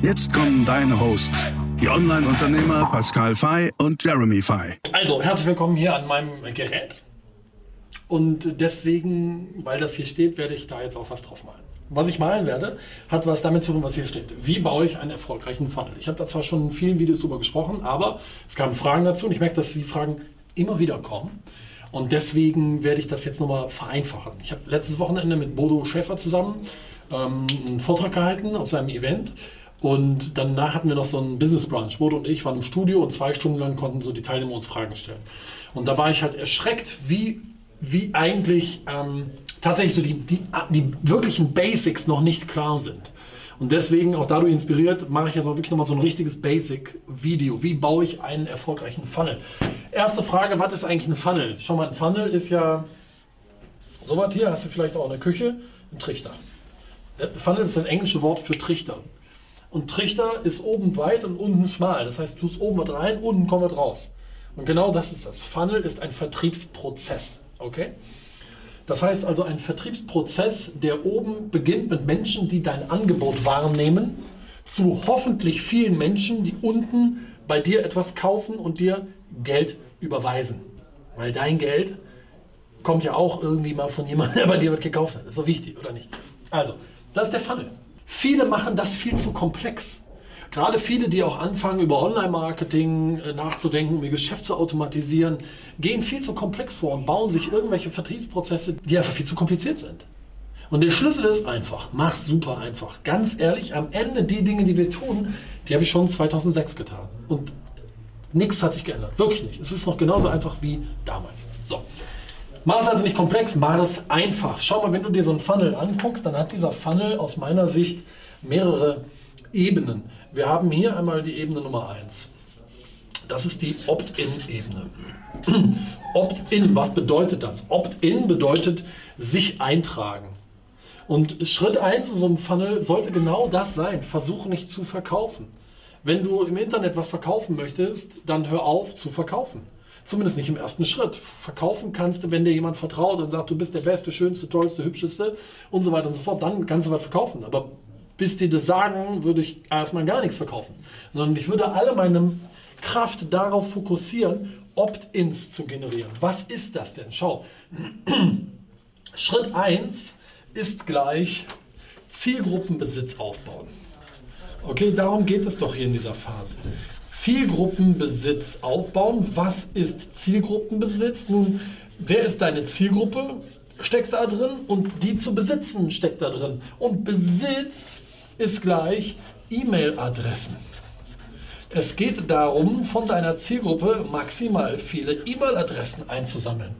Jetzt kommen deine Hosts, die Online-Unternehmer Pascal Fay und Jeremy Fay. Also, herzlich willkommen hier an meinem Gerät. Und deswegen, weil das hier steht, werde ich da jetzt auch was drauf malen. Was ich malen werde, hat was damit zu tun, was hier steht. Wie baue ich einen erfolgreichen Funnel? Ich habe da zwar schon in vielen Videos drüber gesprochen, aber es kamen Fragen dazu und ich merke, dass die Fragen immer wieder kommen. Und deswegen werde ich das jetzt nochmal vereinfachen. Ich habe letztes Wochenende mit Bodo Schäfer zusammen ähm, einen Vortrag gehalten auf seinem Event und danach hatten wir noch so einen Business Brunch. Bodo und ich waren im Studio und zwei Stunden lang konnten so die Teilnehmer uns Fragen stellen. Und da war ich halt erschreckt, wie, wie eigentlich ähm, tatsächlich so die, die, die wirklichen Basics noch nicht klar sind. Und deswegen, auch dadurch inspiriert, mache ich jetzt mal wirklich nochmal so ein richtiges Basic-Video. Wie baue ich einen erfolgreichen Funnel? Erste Frage, was ist eigentlich ein Funnel? Schau mal, ein Funnel ist ja so was hier, hast du vielleicht auch in der Küche, ein Trichter. Funnel ist das englische Wort für Trichter. Und Trichter ist oben weit und unten schmal. Das heißt, du tust oben was rein, unten kommt was raus. Und genau das ist das. Funnel ist ein Vertriebsprozess. Okay? Das heißt also ein Vertriebsprozess, der oben beginnt mit Menschen, die dein Angebot wahrnehmen, zu hoffentlich vielen Menschen, die unten bei dir etwas kaufen und dir Geld überweisen. Weil dein Geld kommt ja auch irgendwie mal von jemandem, der bei dir was gekauft hat. Ist doch wichtig, oder nicht? Also, das ist der Funnel. Viele machen das viel zu komplex. Gerade viele, die auch anfangen, über Online-Marketing äh, nachzudenken, ihr Geschäft zu automatisieren, gehen viel zu komplex vor und bauen sich irgendwelche Vertriebsprozesse, die einfach viel zu kompliziert sind. Und der Schlüssel ist einfach, mach super einfach. Ganz ehrlich, am Ende die Dinge, die wir tun, die habe ich schon 2006 getan. Und nichts hat sich geändert. Wirklich nicht. Es ist noch genauso einfach wie damals. So. Mach es also nicht komplex, mach es einfach. Schau mal, wenn du dir so einen Funnel anguckst, dann hat dieser Funnel aus meiner Sicht mehrere Ebenen. Wir haben hier einmal die Ebene Nummer 1. Das ist die Opt-in-Ebene. Opt-in, was bedeutet das? Opt-in bedeutet sich eintragen. Und Schritt 1 in so einem Funnel sollte genau das sein. Versuche nicht zu verkaufen. Wenn du im Internet was verkaufen möchtest, dann hör auf zu verkaufen. Zumindest nicht im ersten Schritt. Verkaufen kannst du, wenn dir jemand vertraut und sagt, du bist der Beste, Schönste, Tollste, Hübscheste und so weiter und so fort, dann kannst du was verkaufen. Aber bis die das sagen, würde ich erstmal gar nichts verkaufen. Sondern ich würde alle meine Kraft darauf fokussieren, Opt-ins zu generieren. Was ist das denn? Schau. Schritt 1 ist gleich Zielgruppenbesitz aufbauen. Okay, darum geht es doch hier in dieser Phase. Zielgruppenbesitz aufbauen. Was ist Zielgruppenbesitz? Nun, wer ist deine Zielgruppe? Steckt da drin und die zu besitzen steckt da drin. Und Besitz ist gleich E-Mail-Adressen. Es geht darum, von deiner Zielgruppe maximal viele E-Mail-Adressen einzusammeln.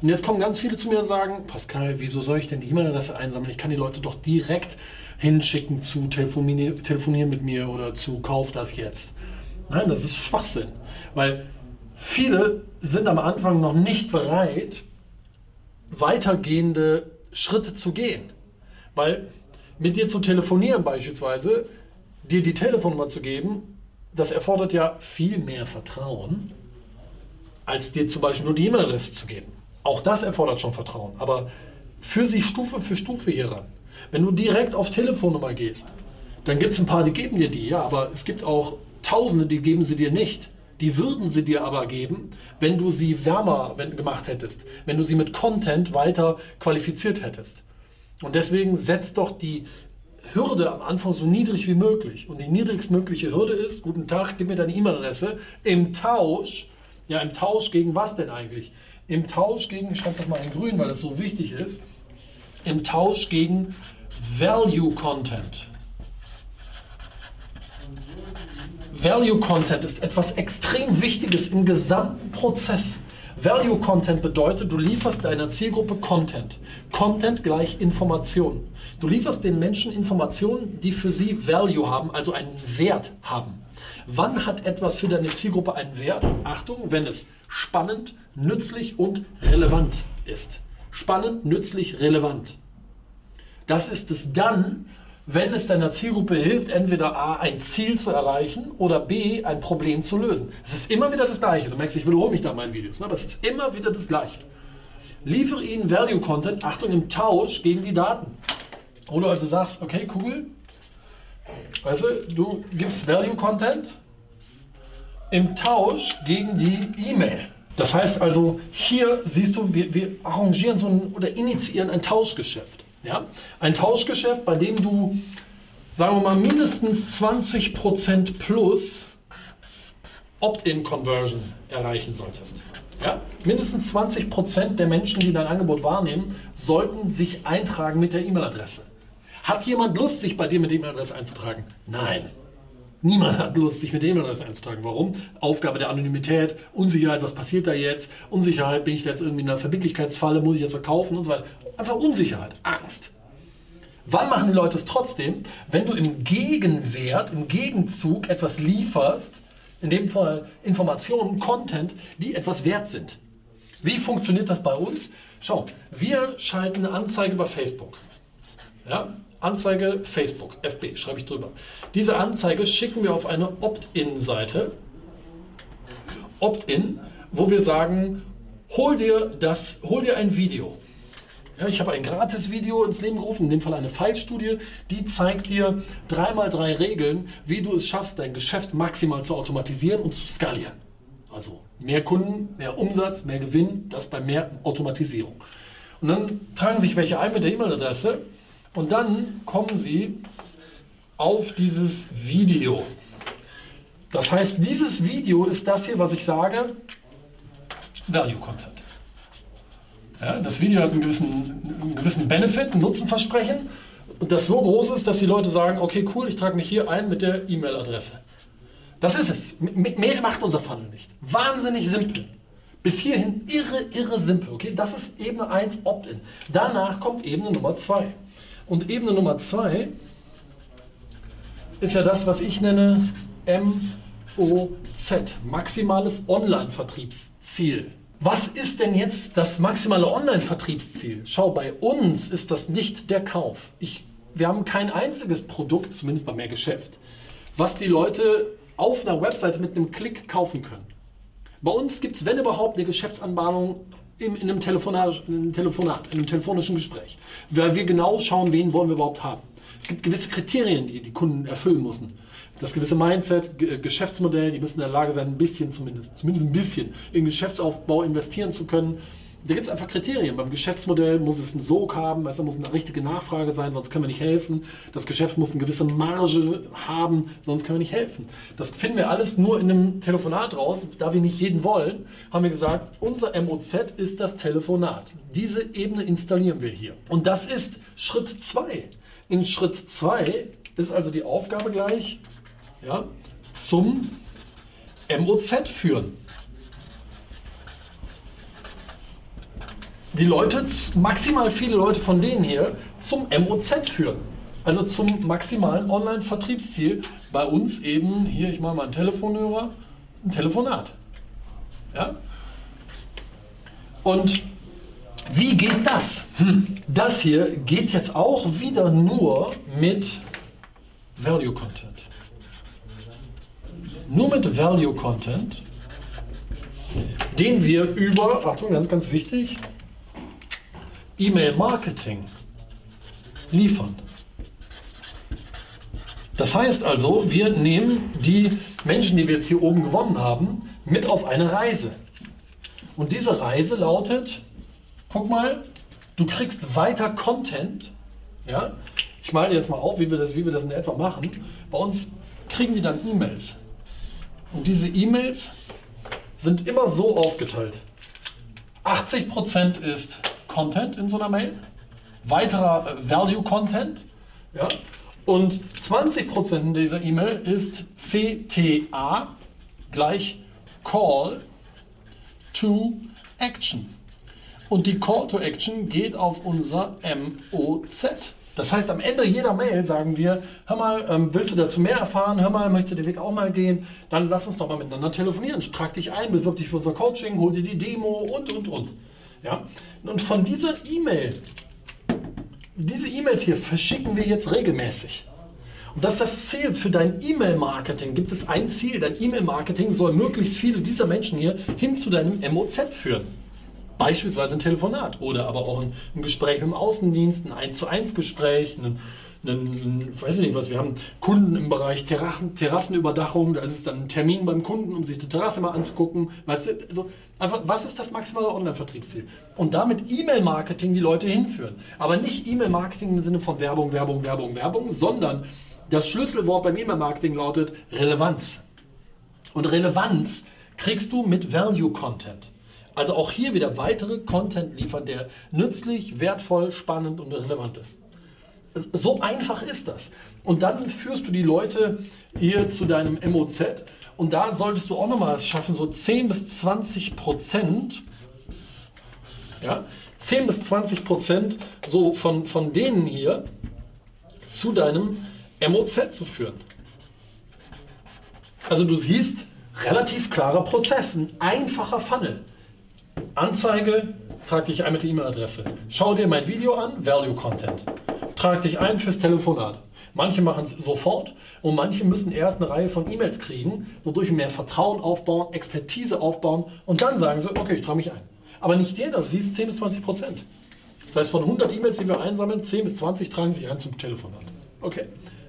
Und jetzt kommen ganz viele zu mir und sagen, Pascal, wieso soll ich denn die E-Mail-Adresse einsammeln? Ich kann die Leute doch direkt hinschicken zu telefonieren, mit mir oder zu Kauf das jetzt. Nein, das ist Schwachsinn. Weil viele sind am Anfang noch nicht bereit, weitergehende Schritte zu gehen. Weil mit dir zu telefonieren beispielsweise, dir die Telefonnummer zu geben, das erfordert ja viel mehr Vertrauen, als dir zum Beispiel nur die E-Mail-Adresse zu geben. Auch das erfordert schon Vertrauen. Aber für sie Stufe für Stufe hier ran. Wenn du direkt auf Telefonnummer gehst, dann gibt es ein paar, die geben dir die, ja, aber es gibt auch Tausende, die geben sie dir nicht. Die würden sie dir aber geben, wenn du sie wärmer gemacht hättest, wenn du sie mit Content weiter qualifiziert hättest. Und deswegen setzt doch die Hürde am Anfang so niedrig wie möglich. Und die niedrigstmögliche Hürde ist, guten Tag, gib mir deine E-Mail-Adresse. Im Tausch, ja im Tausch gegen was denn eigentlich? Im Tausch gegen, ich schreibe das mal in grün, weil das so wichtig ist, im Tausch gegen Value Content. Value Content ist etwas extrem Wichtiges im gesamten Prozess. Value Content bedeutet, du lieferst deiner Zielgruppe Content. Content gleich Information. Du lieferst den Menschen Informationen, die für sie Value haben, also einen Wert haben. Wann hat etwas für deine Zielgruppe einen Wert? Achtung, wenn es spannend, nützlich und relevant ist. Spannend, nützlich, relevant. Das ist es dann, wenn es deiner Zielgruppe hilft, entweder A, ein Ziel zu erreichen oder B, ein Problem zu lösen. Es ist immer wieder das Gleiche. Du merkst, ich wiederhole mich da in meinen Videos, ne? aber es ist immer wieder das Gleiche. Liefere ihnen Value Content, Achtung, im Tausch gegen die Daten. Oder also sagst, okay, cool, weißt du, du gibst Value Content im Tausch gegen die E-Mail. Das heißt also, hier siehst du, wir, wir arrangieren so ein oder initiieren ein Tauschgeschäft. Ja? Ein Tauschgeschäft, bei dem du, sagen wir mal, mindestens 20% plus Opt-in-Conversion erreichen solltest. Ja? Mindestens 20% der Menschen, die dein Angebot wahrnehmen, sollten sich eintragen mit der E-Mail-Adresse. Hat jemand Lust, sich bei dir mit der E-Mail-Adresse einzutragen? Nein. Niemand hat Lust, sich mit der E-Mail-Adresse einzutragen. Warum? Aufgabe der Anonymität, Unsicherheit, was passiert da jetzt? Unsicherheit, bin ich da jetzt irgendwie in einer Verbindlichkeitsfalle, muss ich jetzt verkaufen und so weiter. Einfach Unsicherheit, Angst. Wann machen die Leute es trotzdem? Wenn du im Gegenwert, im Gegenzug etwas lieferst, in dem Fall Informationen, Content, die etwas wert sind. Wie funktioniert das bei uns? Schau, wir schalten eine Anzeige bei Facebook. Ja? Anzeige Facebook, FB, schreibe ich drüber. Diese Anzeige schicken wir auf eine Opt-in-Seite. Opt-in, wo wir sagen, hol dir, das, hol dir ein Video. Ja, ich habe ein gratis Video ins Leben gerufen, in dem Fall eine Fallstudie, die zeigt dir dreimal drei Regeln, wie du es schaffst, dein Geschäft maximal zu automatisieren und zu skalieren. Also mehr Kunden, mehr Umsatz, mehr Gewinn, das bei mehr Automatisierung. Und dann tragen sich welche ein mit der E-Mail-Adresse und dann kommen sie auf dieses Video. Das heißt, dieses Video ist das hier, was ich sage, Value Content. Ja, das Video hat einen gewissen, einen gewissen Benefit, ein Nutzenversprechen, das so groß ist, dass die Leute sagen, okay, cool, ich trage mich hier ein mit der E-Mail-Adresse. Das ist es. Mehr macht unser Funnel nicht. Wahnsinnig simpel. Bis hierhin irre, irre simpel. Okay? Das ist Ebene 1 Opt-in. Danach kommt Ebene Nummer 2. Und Ebene Nummer 2 ist ja das, was ich nenne MOZ, maximales Online-Vertriebsziel. Was ist denn jetzt das maximale Online-Vertriebsziel? Schau, bei uns ist das nicht der Kauf. Ich, wir haben kein einziges Produkt, zumindest bei mehr Geschäft, was die Leute auf einer Webseite mit einem Klick kaufen können. Bei uns gibt es, wenn überhaupt, eine Geschäftsanbahnung in, in, einem Telefonat, in einem Telefonat, in einem telefonischen Gespräch, weil wir genau schauen, wen wollen wir überhaupt haben. Es gibt gewisse Kriterien, die die Kunden erfüllen müssen das gewisse Mindset, G Geschäftsmodell, die müssen in der Lage sein, ein bisschen zumindest, zumindest ein bisschen in Geschäftsaufbau investieren zu können. Da gibt es einfach Kriterien. Beim Geschäftsmodell muss es einen Sog haben, da muss eine richtige Nachfrage sein, sonst können wir nicht helfen. Das Geschäft muss eine gewisse Marge haben, sonst können wir nicht helfen. Das finden wir alles nur in einem Telefonat raus. Da wir nicht jeden wollen, haben wir gesagt, unser MOZ ist das Telefonat. Diese Ebene installieren wir hier. Und das ist Schritt 2. In Schritt 2 ist also die Aufgabe gleich, ja, zum MOZ führen. Die Leute, maximal viele Leute von denen hier, zum MOZ führen. Also zum maximalen Online-Vertriebsziel. Bei uns eben, hier, ich mache mal einen Telefonhörer, ein Telefonat. Ja? Und wie geht das? Hm. Das hier geht jetzt auch wieder nur mit Value Content nur mit Value Content, den wir über, Achtung, ganz, ganz wichtig, E-Mail Marketing liefern. Das heißt also, wir nehmen die Menschen, die wir jetzt hier oben gewonnen haben, mit auf eine Reise. Und diese Reise lautet, guck mal, du kriegst weiter Content. Ja? Ich male jetzt mal auf, wie wir, das, wie wir das in etwa machen. Bei uns kriegen die dann E-Mails. Und diese E-Mails sind immer so aufgeteilt. 80% ist Content in so einer Mail, weiterer äh, Value Content, ja, und 20% dieser E-Mail ist CTA gleich Call to Action. Und die Call to Action geht auf unser MOZ. Das heißt, am Ende jeder Mail sagen wir, hör mal, ähm, willst du dazu mehr erfahren? Hör mal, möchtest du den Weg auch mal gehen? Dann lass uns doch mal miteinander telefonieren. Trag dich ein, bewirb dich für unser Coaching, hol dir die Demo und, und, und. Ja? Und von dieser E-Mail, diese E-Mails hier verschicken wir jetzt regelmäßig. Und das ist das Ziel für dein E-Mail-Marketing. Gibt es ein Ziel? Dein E-Mail-Marketing soll möglichst viele dieser Menschen hier hin zu deinem MOZ führen. Beispielsweise ein Telefonat oder aber auch ein, ein Gespräch mit dem Außendienst, ein 1 zu 1 Gespräch, ein, einen, weiß ich nicht was, wir haben Kunden im Bereich Terrassen, Terrassenüberdachung, da ist es dann ein Termin beim Kunden, um sich die Terrasse mal anzugucken. Weißt du, also einfach, was ist das maximale Online-Vertriebsziel? Und damit E-Mail-Marketing die Leute hinführen. Aber nicht E-Mail-Marketing im Sinne von Werbung, Werbung, Werbung, Werbung, sondern das Schlüsselwort beim E-Mail-Marketing lautet Relevanz. Und Relevanz kriegst du mit Value-Content. Also auch hier wieder weitere Content liefern, der nützlich, wertvoll, spannend und relevant ist. So einfach ist das. Und dann führst du die Leute hier zu deinem MOZ und da solltest du auch nochmal schaffen, so 10 bis 20 Prozent, ja, 10 bis 20 Prozent so von, von denen hier zu deinem MOZ zu führen. Also du siehst, relativ klarer Prozess, ein einfacher Funnel. Anzeige, trag dich ein mit der E-Mail-Adresse. Schau dir mein Video an, Value Content trag dich ein fürs Telefonat. Manche machen es sofort und manche müssen erst eine Reihe von E-Mails kriegen, wodurch mehr Vertrauen aufbauen, Expertise aufbauen und dann sagen sie, okay, ich trage mich ein. Aber nicht jeder, du siehst 10 bis 20 Prozent. Das heißt, von 100 E-Mails, die wir einsammeln, 10 bis 20 tragen sich ein zum Telefonat. Okay,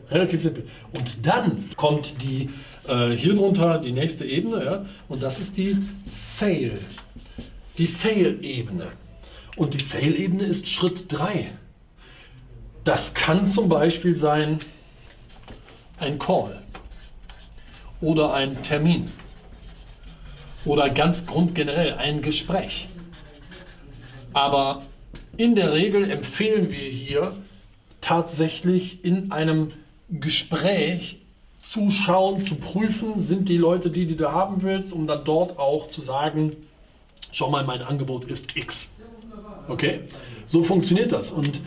relativ simpel. Und dann kommt die äh, hier drunter die nächste Ebene, ja, und das ist die Sale. Die Sale-Ebene. Und die Sale-Ebene ist Schritt 3. Das kann zum Beispiel sein ein Call oder ein Termin oder ganz grundgenerell ein Gespräch. Aber in der Regel empfehlen wir hier tatsächlich in einem Gespräch zu schauen, zu prüfen, sind die Leute die, die du haben willst, um dann dort auch zu sagen, schau mal, mein Angebot ist X. Okay? So funktioniert das. Und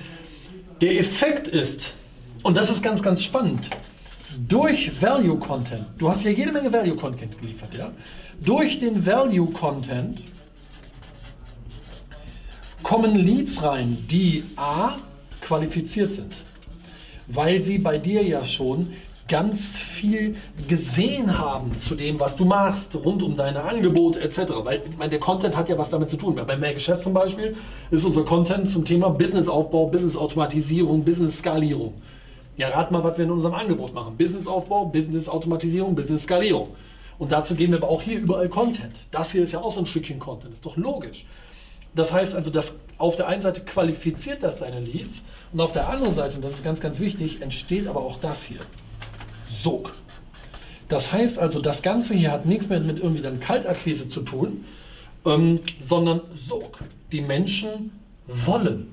der Effekt ist, und das ist ganz, ganz spannend, durch Value Content, du hast ja jede Menge Value Content geliefert, ja? Durch den Value Content kommen Leads rein, die A qualifiziert sind, weil sie bei dir ja schon ganz viel gesehen haben zu dem, was du machst, rund um deine Angebote etc. Weil ich meine, der Content hat ja was damit zu tun. Bei Mehr Geschäft zum Beispiel ist unser Content zum Thema Businessaufbau, Businessautomatisierung, Business-Skalierung. Ja, rat mal, was wir in unserem Angebot machen. Businessaufbau, Business-Automatisierung, Business-Skalierung. Und dazu geben wir aber auch hier überall Content. Das hier ist ja auch so ein Stückchen Content, ist doch logisch. Das heißt also, dass auf der einen Seite qualifiziert das deine Leads und auf der anderen Seite, und das ist ganz, ganz wichtig, entsteht aber auch das hier. Sog. Das heißt also, das Ganze hier hat nichts mehr mit irgendwie dann Kaltakquise zu tun, ähm, sondern Sog. Die Menschen wollen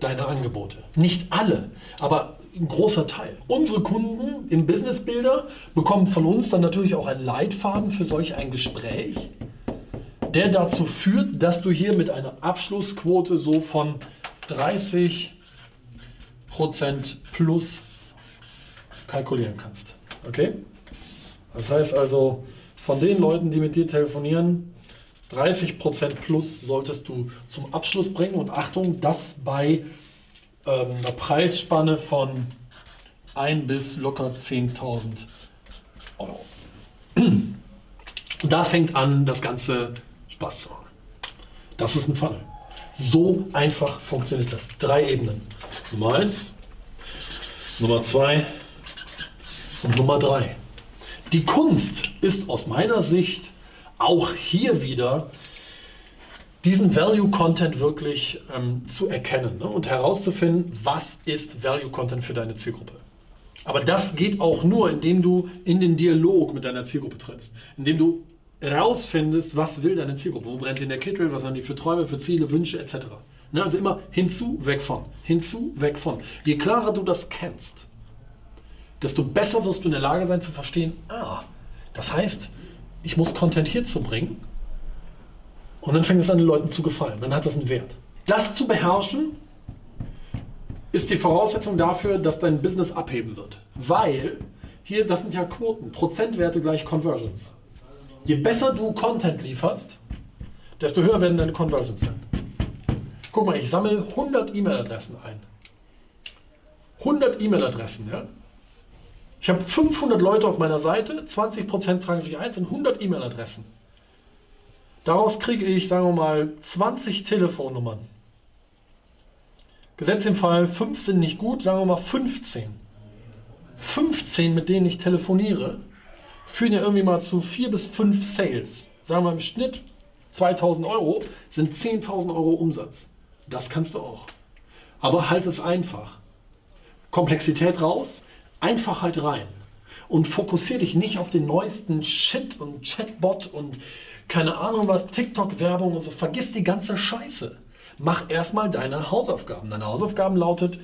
deine Angebote. Nicht alle, aber ein großer Teil. Unsere Kunden im Business Builder bekommen von uns dann natürlich auch einen Leitfaden für solch ein Gespräch, der dazu führt, dass du hier mit einer Abschlussquote so von 30% plus kalkulieren kannst. Okay? Das heißt also, von den Leuten, die mit dir telefonieren, 30% plus solltest du zum Abschluss bringen. Und Achtung, das bei ähm, einer Preisspanne von 1 bis locker 10.000 Euro. Und da fängt an, das Ganze Spaß zu machen. Das ist ein Funnel. So einfach funktioniert das. Drei Ebenen. Nummer 1, Nummer 2, und Nummer drei. Die Kunst ist aus meiner Sicht auch hier wieder diesen Value Content wirklich ähm, zu erkennen ne, und herauszufinden, was ist Value Content für deine Zielgruppe. Aber das geht auch nur, indem du in den Dialog mit deiner Zielgruppe trittst, indem du herausfindest, was will deine Zielgruppe, wo brennt in der Kittel, was haben die für Träume, für Ziele, Wünsche etc. Ne, also immer hinzu, weg von, hinzu, weg von. Je klarer du das kennst, desto besser wirst du in der Lage sein zu verstehen, ah, das heißt, ich muss Content hierzu bringen Und dann fängt es an, den Leuten zu gefallen. Dann hat das einen Wert. Das zu beherrschen, ist die Voraussetzung dafür, dass dein Business abheben wird. Weil hier, das sind ja Quoten, Prozentwerte gleich Conversions. Je besser du Content lieferst, desto höher werden deine Conversions sein. Guck mal, ich sammle 100 E-Mail-Adressen ein. 100 E-Mail-Adressen, ja? Ich habe 500 Leute auf meiner Seite, 20% tragen sich ein, sind 100 E-Mail-Adressen. Daraus kriege ich, sagen wir mal, 20 Telefonnummern. Gesetz im Fall, 5 sind nicht gut, sagen wir mal 15. 15, mit denen ich telefoniere, führen ja irgendwie mal zu 4 bis 5 Sales. Sagen wir im Schnitt 2000 Euro sind 10.000 Euro Umsatz. Das kannst du auch. Aber halt es einfach. Komplexität raus, Einfachheit rein. Und fokussiere dich nicht auf den neuesten Shit und Chatbot und keine Ahnung was, TikTok-Werbung und so. Vergiss die ganze Scheiße. Mach erstmal deine Hausaufgaben. Deine Hausaufgaben lautet,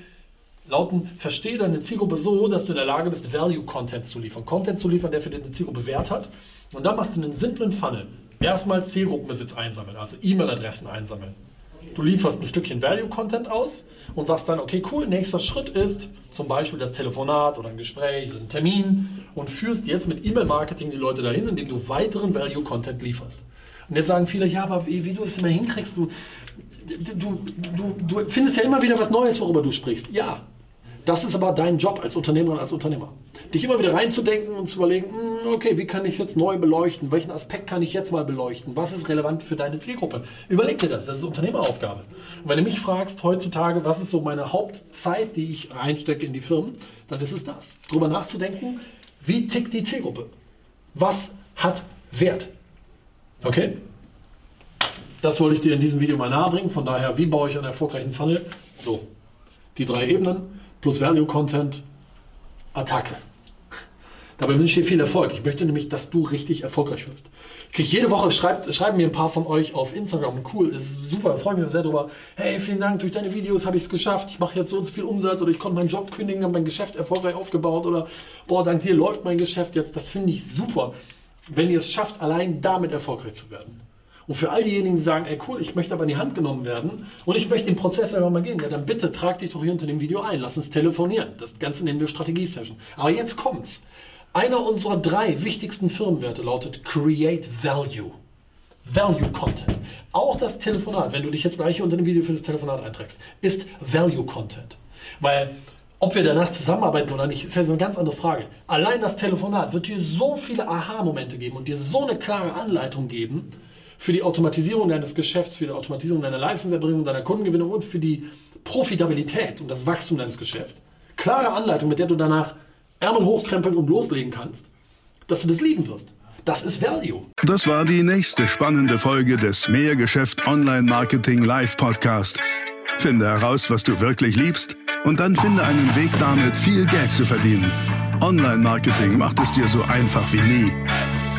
lauten, verstehe deine Zielgruppe so, dass du in der Lage bist, Value-Content zu liefern. Content zu liefern, der für deine Zielgruppe Wert hat. Und dann machst du einen simplen Funnel. Erstmal Zielgruppenbesitz einsammeln, also E-Mail-Adressen einsammeln. Du lieferst ein Stückchen Value-Content aus und sagst dann, okay, cool, nächster Schritt ist zum Beispiel das Telefonat oder ein Gespräch, oder ein Termin und führst jetzt mit E-Mail-Marketing die Leute dahin, indem du weiteren Value-Content lieferst. Und jetzt sagen viele, ja, aber wie, wie du es immer hinkriegst, du, du, du, du findest ja immer wieder was Neues, worüber du sprichst. Ja, das ist aber dein Job als Unternehmerin, als Unternehmer. Dich immer wieder reinzudenken und zu überlegen, hm, okay, wie kann ich jetzt neu beleuchten? Welchen Aspekt kann ich jetzt mal beleuchten? Was ist relevant für deine Zielgruppe? Überleg dir das, das ist Unternehmeraufgabe. Und wenn du mich fragst heutzutage, was ist so meine Hauptzeit, die ich einstecke in die Firmen, dann ist es das. Darüber nachzudenken, wie tickt die Zielgruppe? Was hat Wert? Okay? Das wollte ich dir in diesem Video mal nahebringen. Von daher, wie baue ich einen erfolgreichen Funnel? So, die drei Ebenen plus Value Content, Attacke. Dabei wünsche ich dir viel Erfolg. Ich möchte nämlich, dass du richtig erfolgreich wirst. Ich kriege jede Woche, schreibt, schreiben mir ein paar von euch auf Instagram. Cool, ist super, freue mich sehr darüber. Hey, vielen Dank, durch deine Videos habe ich es geschafft. Ich mache jetzt so und so viel Umsatz oder ich konnte meinen Job kündigen, habe mein Geschäft erfolgreich aufgebaut oder boah, dank dir läuft mein Geschäft jetzt. Das finde ich super, wenn ihr es schafft, allein damit erfolgreich zu werden. Und für all diejenigen, die sagen, ey cool, ich möchte aber in die Hand genommen werden und ich möchte den Prozess einfach mal gehen, ja dann bitte trag dich doch hier unter dem Video ein, lass uns telefonieren. Das Ganze nennen wir Strategie-Session. Aber jetzt kommt's. Einer unserer drei wichtigsten Firmenwerte lautet Create Value. Value Content. Auch das Telefonat, wenn du dich jetzt gleich unter dem Video für das Telefonat einträgst, ist Value Content. Weil ob wir danach zusammenarbeiten oder nicht, ist ja so eine ganz andere Frage. Allein das Telefonat wird dir so viele Aha-Momente geben und dir so eine klare Anleitung geben, für die Automatisierung deines Geschäfts, für die Automatisierung deiner Leistungserbringung, deiner Kundengewinnung und für die Profitabilität und das Wachstum deines Geschäfts. Klare Anleitung, mit der du danach Ärmel hochkrempeln und loslegen kannst, dass du das lieben wirst. Das ist Value. Das war die nächste spannende Folge des Mehrgeschäft Online Marketing Live Podcast. Finde heraus, was du wirklich liebst und dann finde einen Weg damit, viel Geld zu verdienen. Online Marketing macht es dir so einfach wie nie.